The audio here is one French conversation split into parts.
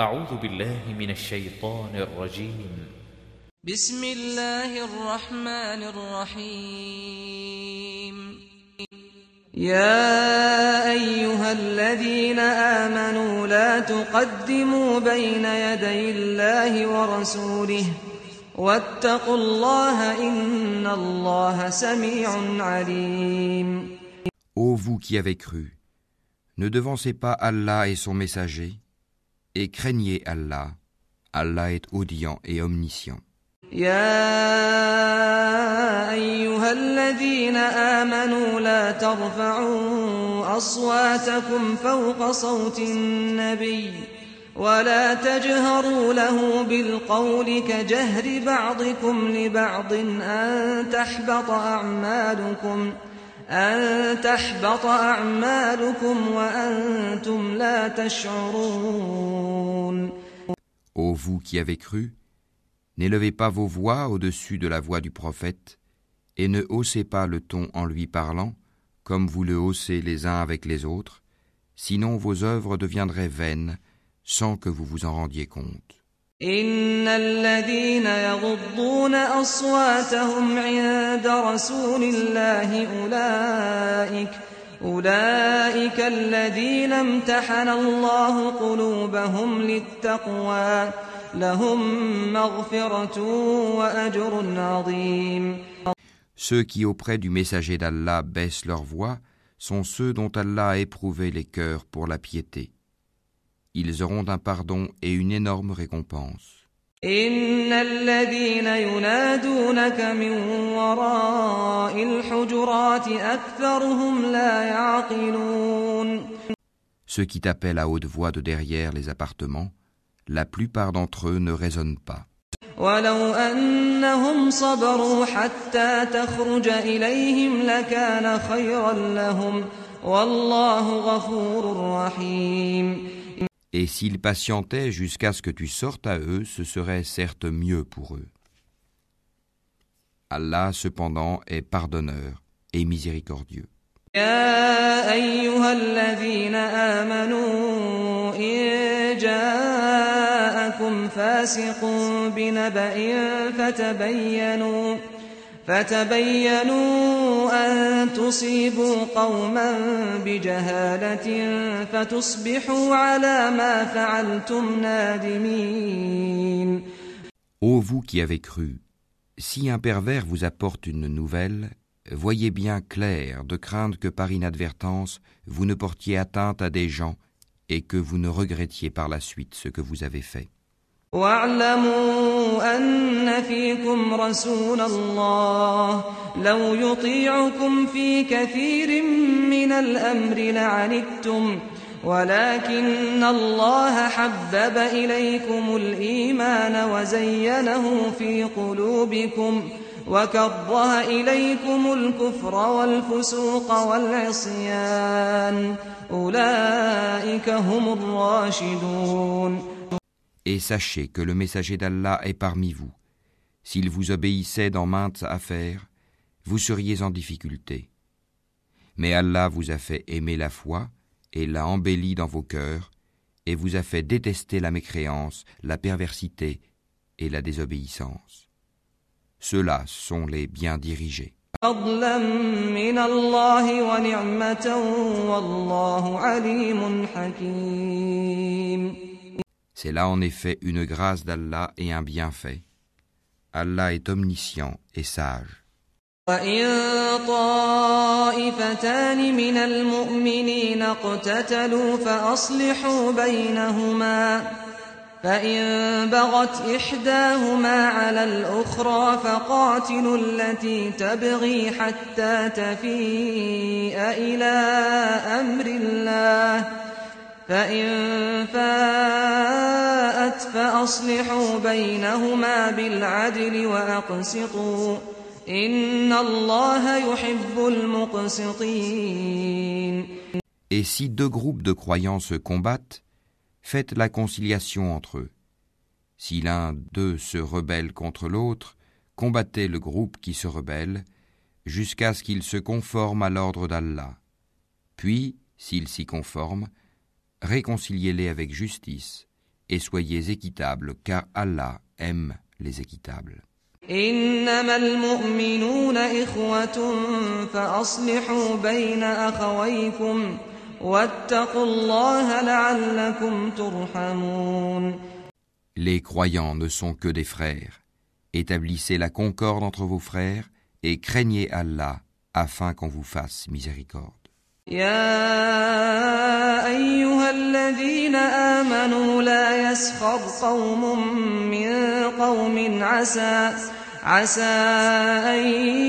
أعوذ بالله من الشيطان الرجيم. بسم الله الرحمن الرحيم. يا أيها الذين آمنوا لا تقدموا بين يدي الله ورسوله واتقوا الله إن الله سميع عليم. Ô vous qui avez cru, ne devancez pas Allah et son messager, et craignez Allah. Allah est audient et omniscient. يا أيها الذين آمنوا لا ترفعوا أصواتكم فوق صوت النبي ولا تجهروا له بالقول كجهر بعضكم لبعض أن تحبط أعمالكم أن تحبط أعمالكم وأنتم لا تشعرون Ô vous qui avez cru, n'élevez pas vos voix au-dessus de la voix du prophète, et ne haussez pas le ton en lui parlant, comme vous le haussez les uns avec les autres, sinon vos œuvres deviendraient vaines sans que vous vous en rendiez compte. إن الذين يغضون أصواتهم عند رسول الله أولئك أولئك الذين امتحن الله قلوبهم للتقوى لهم مغفرة وأجر عظيم Ceux qui auprès du messager d'Allah baissent leur voix sont ceux dont Allah a éprouvé les cœurs pour la piété. Ils auront un pardon et une énorme récompense. إن الذين ينادونك من وراء الحجرات أكثرهم لا يعقلون Ceux qui t'appellent à haute voix de derrière les appartements, la plupart d'entre eux ne raisonnent pas. ولو أنهم صبروا حتى تخرج إليهم لكان خيرا لهم والله غفور رحيم Et s'ils patientaient jusqu'à ce que tu sortes à eux, ce serait certes mieux pour eux. Allah cependant est pardonneur et miséricordieux. فتبينوا فتبينوا أن تصيبوا قوما بجهالة فتصبحوا على ما فعلتم نادمين Ô vous qui avez cru, si un pervers vous apporte une nouvelle, voyez bien clair de craindre que par inadvertance vous ne portiez atteinte à des gens et que vous ne regrettiez par la suite ce que vous avez fait. واعلموا أن فيكم رسول الله. لو يطيعكم في كثير من الأمر لعنتم. ولكن الله حبب إليكم الإيمان وزينه في قلوبكم وكره إليكم الكفر والفسوق والعصيان. أولئك هم الراشدون. Et sachez que le messager d'Allah est parmi vous. S'il vous obéissait dans maintes affaires, vous seriez en difficulté. Mais Allah vous a fait aimer la foi et l'a embellie dans vos cœurs, et vous a fait détester la mécréance, la perversité et la désobéissance. Ceux-là sont les bien dirigés. C'est là en effet une grâce d'Allah et un bienfait. Allah est omniscient et sage. وإن طائفتان من المؤمنين اقتتلوا فأصلحوا بينهما فإن بغت إحداهما على الأخرى فقاتلوا التي تبغي حتى تفيء إلى أمر الله فإن فاءت فأصلحوا بينهما بالعدل وأقسطوا إن الله يحب المقسطين Et si deux groupes de croyants se combattent, faites la conciliation entre eux. Si l'un d'eux se rebelle contre l'autre, combattez le groupe qui se rebelle, jusqu'à ce qu'il se conforme à l'ordre d'Allah. Puis, s'il s'y conforme, réconciliez-les avec justice, et soyez équitables, car Allah aime les équitables. إنما المؤمنون إخوة فأصلحوا بين أخويكم واتقوا الله لعلكم ترحمون Les croyants ne sont que des frères. Établissez la concorde entre vos frères et craignez Allah afin qu'on vous fasse miséricorde. يا أيها الذين آمنوا لا يسخر قوم من قوم عسى عسى أن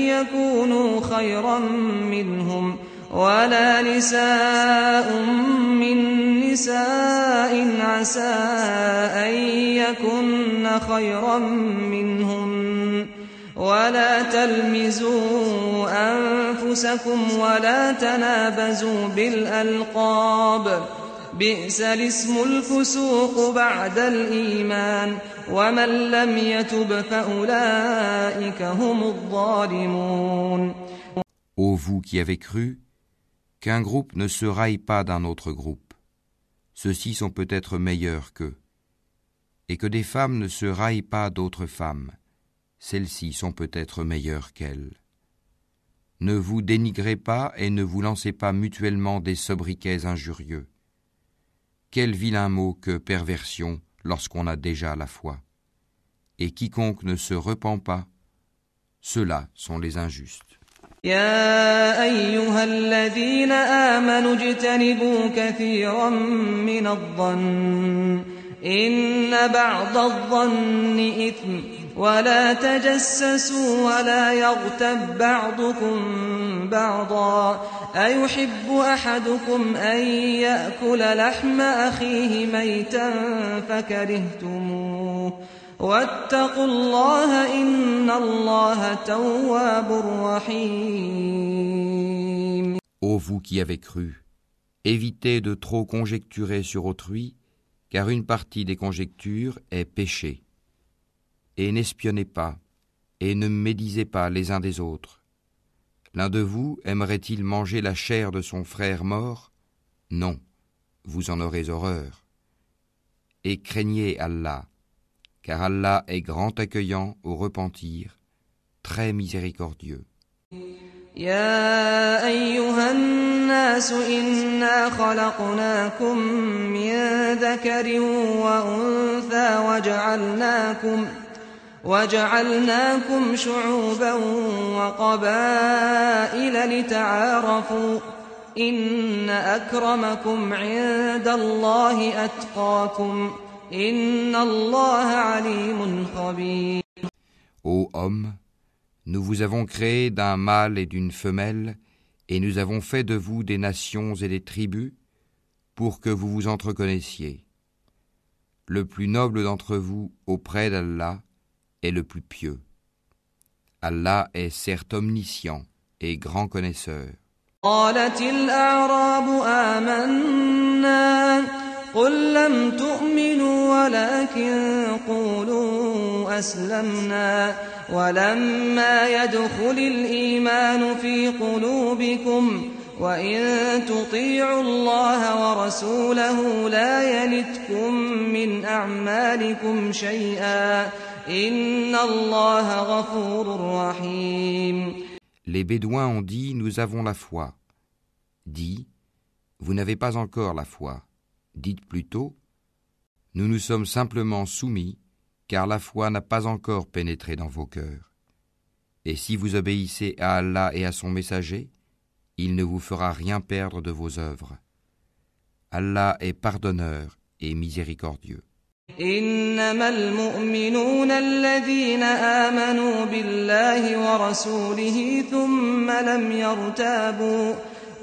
يكونوا خيرا منهم ولا نساء من نساء عسى أن يكن خيرا منهم. ولا تلمزوا أنفسكم ولا تنابزوا بالألقاب بئس الاسم الفسوق بعد الإيمان ومن لم يتب فأولئك هم الظالمون Ô vous qui avez cru, qu'un groupe ne se raille pas d'un autre groupe. Ceux-ci sont peut-être meilleurs qu'eux. Et que des femmes ne se raillent pas d'autres femmes. Celles-ci sont peut-être meilleures qu'elles. Ne vous dénigrez pas et ne vous lancez pas mutuellement des sobriquets injurieux. Quel vilain mot que perversion lorsqu'on a déjà la foi. Et quiconque ne se repent pas, ceux-là sont les injustes. يا أيها الذين آمنوا اجتنبوا كثيرا من الظن إن بعض الظن إثم ولا تجسسوا ولا يغتب بعضكم بعضا أيحب أحدكم أن يأكل لحم أخيه ميتا فكرهتموه واتقوا الله إن الله تواب رحيم Ô vous qui avez cru, évitez de trop conjecturer sur autrui, car une partie des conjectures est péché. Et n'espionnez pas, et ne médisez pas les uns des autres. L'un de vous aimerait-il manger la chair de son frère mort Non, vous en aurez horreur. Et craignez Allah, car Allah est grand accueillant au repentir, très miséricordieux. يا أيها الناس إنا خلقناكم من ذكر وأنثى وجعلناكم وجعلناكم شعوبا وقبائل لتعارفوا إن أكرمكم عند الله أتقاكم إن الله عليم خبير Ô homme, nous vous avons créé d'un mâle et d'une femelle, et nous avons fait de vous des nations et des tribus, pour que vous vous entreconnaissiez. Le plus noble d'entre vous auprès d'Allah est le plus pieux. Allah est certes omniscient et grand connaisseur. قالت الأعراب آمنا قل لم تؤمنوا ولكن قولوا أسلمنا ولما يدخل الإيمان في قلوبكم وإن تطيعوا الله ورسوله لا يلتكم من أعمالكم شيئا إن الله غفور رحيم Les Bédouins ont dit Nous avons la foi. Dit Vous n'avez pas encore la foi. Dites plutôt Nous nous sommes simplement soumis, car la foi n'a pas encore pénétré dans vos cœurs. Et si vous obéissez à Allah et à son messager, il ne vous fera rien perdre de vos œuvres. Allah est pardonneur et miséricordieux. إنما المؤمنون الذين آمنوا بالله ورسوله ثم لم يرتابوا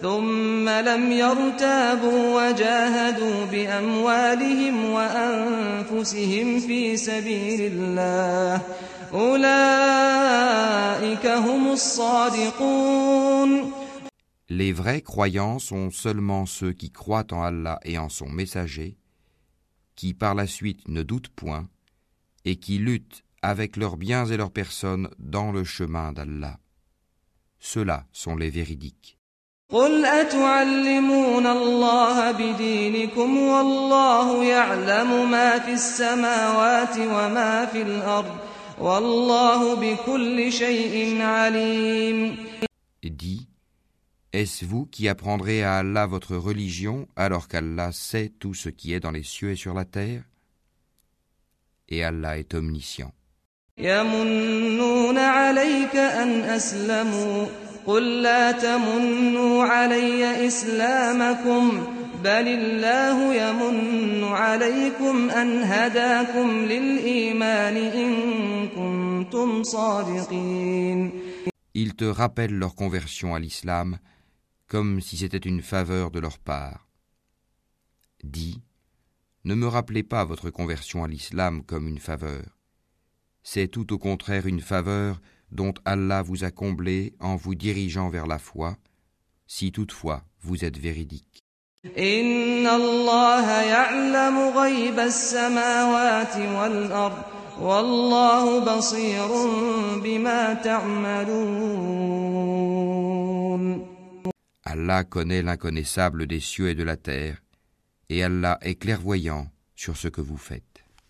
ثم لم يرتابوا وجاهدوا بأموالهم وأنفسهم في سبيل الله. أولئك هم الصادقون. Les vrais croyants sont seulement ceux qui croient en Allah et en son messager, qui par la suite ne doutent point, et qui luttent avec leurs biens et leurs personnes dans le chemin d'Allah. Ceux-là sont les véridiques. قل أتعلمون الله بدينكم والله يعلم ما في السماوات وما في الأرض والله بكل شيء عليم Dis, est-ce vous qui apprendrez à Allah votre religion alors qu'Allah sait tout ce qui est dans les cieux et sur la terre Et Allah est omniscient. يمنون عليك أن أسلموا قل لا تمنوا علي إسلامكم بل الله يمن عليكم أن هداكم للإيمان إن كنتم صادقين Ils te rappellent leur conversion à l'islam comme si c'était une faveur de leur part. Dis, ne me rappelez pas votre conversion à l'islam comme une faveur. C'est tout au contraire une faveur dont Allah vous a comblé en vous dirigeant vers la foi, si toutefois vous êtes véridique. Allah connaît l'inconnaissable des cieux et de la terre, et Allah est clairvoyant sur ce que vous faites.